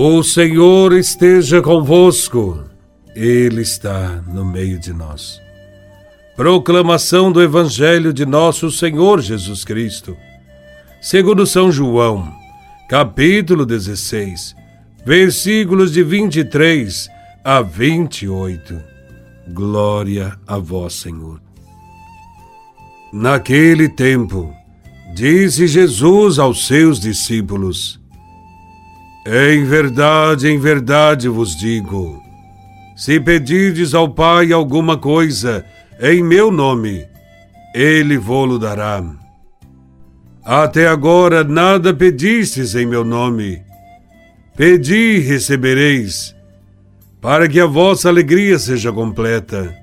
O Senhor esteja convosco, Ele está no meio de nós. Proclamação do Evangelho de Nosso Senhor Jesus Cristo, segundo São João, capítulo 16, versículos de 23 a 28. Glória a Vós, Senhor. Naquele tempo, disse Jesus aos seus discípulos: Em verdade, em verdade vos digo: se pedirdes ao Pai alguma coisa em meu nome, ele vô-lo dará. Até agora nada pedistes em meu nome. Pedi e recebereis, para que a vossa alegria seja completa.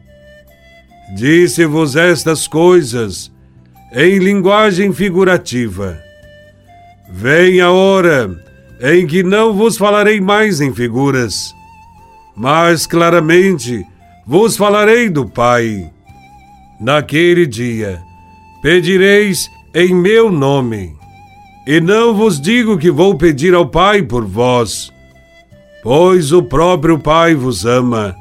Disse-vos estas coisas em linguagem figurativa. Vem a hora em que não vos falarei mais em figuras, mas claramente vos falarei do Pai. Naquele dia pedireis em meu nome, e não vos digo que vou pedir ao Pai por vós, pois o próprio Pai vos ama,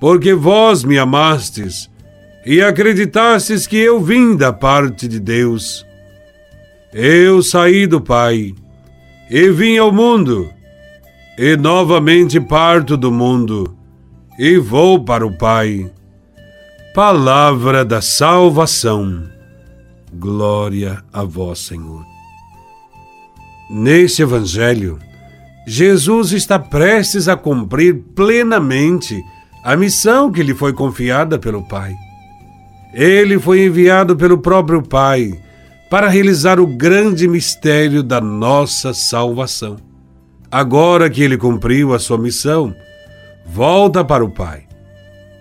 porque vós me amastes e acreditastes que eu vim da parte de Deus. Eu saí do Pai e vim ao mundo, e novamente parto do mundo e vou para o Pai. Palavra da salvação. Glória a vós, Senhor. Neste Evangelho, Jesus está prestes a cumprir plenamente a missão que lhe foi confiada pelo Pai. Ele foi enviado pelo próprio Pai para realizar o grande mistério da nossa salvação. Agora que ele cumpriu a sua missão, volta para o Pai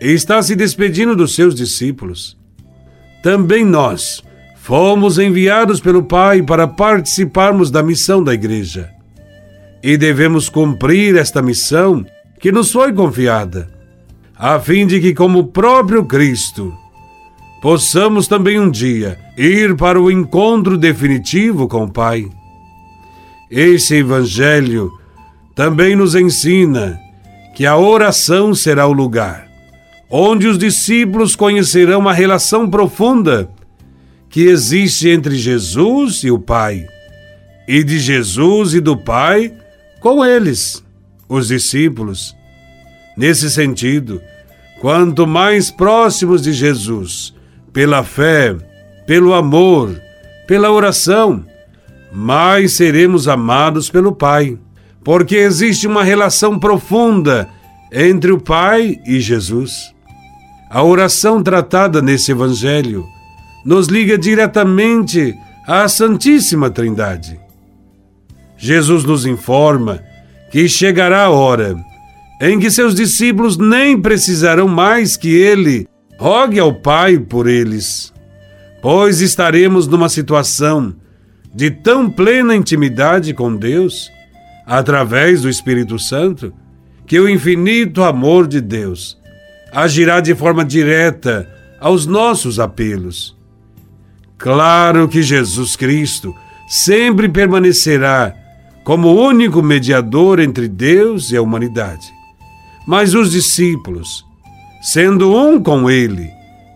e está se despedindo dos seus discípulos. Também nós fomos enviados pelo Pai para participarmos da missão da Igreja. E devemos cumprir esta missão que nos foi confiada, a fim de que, como o próprio Cristo, possamos também um dia ir para o encontro definitivo com o Pai. Esse Evangelho também nos ensina que a oração será o lugar onde os discípulos conhecerão a relação profunda que existe entre Jesus e o Pai, e de Jesus e do Pai com eles, os discípulos. Nesse sentido, quanto mais próximos de Jesus pela fé, pelo amor, pela oração, mais seremos amados pelo Pai, porque existe uma relação profunda entre o Pai e Jesus. A oração tratada nesse Evangelho nos liga diretamente à Santíssima Trindade. Jesus nos informa que chegará a hora em que seus discípulos nem precisarão mais que ele Rogue ao Pai por eles, pois estaremos numa situação de tão plena intimidade com Deus, através do Espírito Santo, que o infinito amor de Deus agirá de forma direta aos nossos apelos. Claro que Jesus Cristo sempre permanecerá como único mediador entre Deus e a humanidade. Mas os discípulos, sendo um com Ele,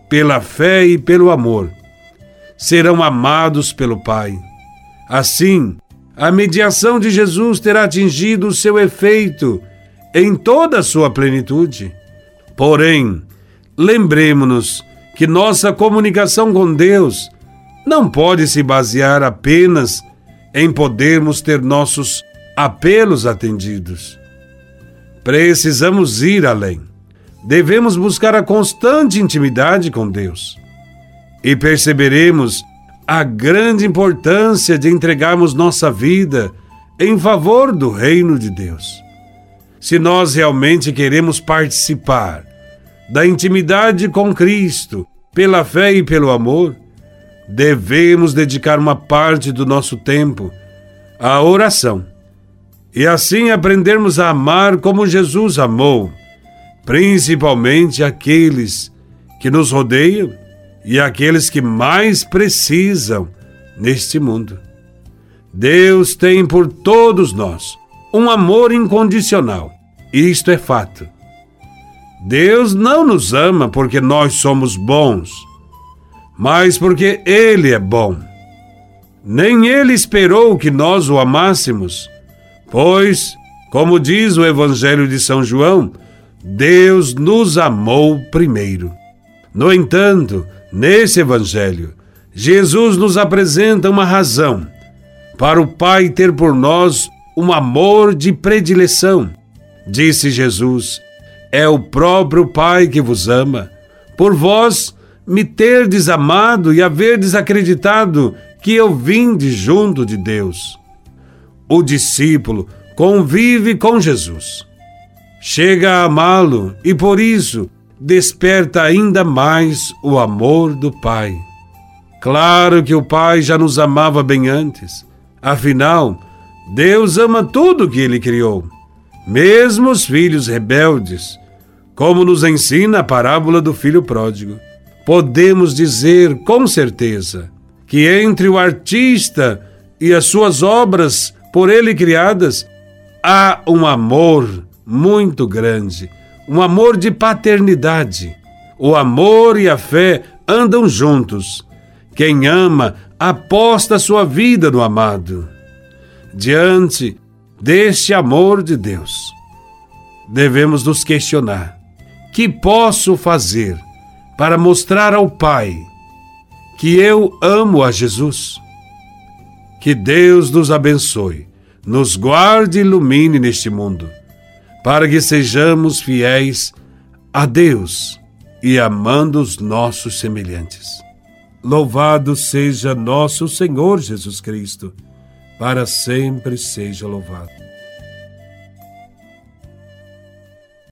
pela fé e pelo amor, serão amados pelo Pai. Assim, a mediação de Jesus terá atingido o seu efeito em toda a sua plenitude. Porém, lembremos-nos que nossa comunicação com Deus não pode se basear apenas em podermos ter nossos apelos atendidos. Precisamos ir além devemos buscar a constante intimidade com Deus. E perceberemos a grande importância de entregarmos nossa vida em favor do reino de Deus. Se nós realmente queremos participar da intimidade com Cristo, pela fé e pelo amor, devemos dedicar uma parte do nosso tempo à oração e assim aprendermos a amar como Jesus amou principalmente aqueles que nos rodeiam e aqueles que mais precisam neste mundo. Deus tem por todos nós um amor incondicional. Isto é fato. Deus não nos ama porque nós somos bons, mas porque Ele é bom. Nem Ele esperou que nós o amássemos, pois, como diz o Evangelho de São João, Deus nos amou primeiro. No entanto, nesse Evangelho, Jesus nos apresenta uma razão para o Pai ter por nós um amor de predileção. Disse Jesus: É o próprio Pai que vos ama, por vós me terdes amado e haverdes acreditado que eu vim de junto de Deus. O discípulo convive com Jesus. Chega a amá-lo e por isso desperta ainda mais o amor do Pai. Claro que o Pai já nos amava bem antes. Afinal, Deus ama tudo que ele criou, mesmo os filhos rebeldes, como nos ensina a parábola do filho pródigo. Podemos dizer com certeza que entre o artista e as suas obras por ele criadas há um amor muito grande, um amor de paternidade. O amor e a fé andam juntos. Quem ama aposta sua vida no amado. Diante deste amor de Deus, devemos nos questionar: que posso fazer para mostrar ao Pai que eu amo a Jesus? Que Deus nos abençoe, nos guarde e ilumine neste mundo, para que sejamos fiéis a Deus e amando os nossos semelhantes. Louvado seja nosso Senhor Jesus Cristo, para sempre seja louvado.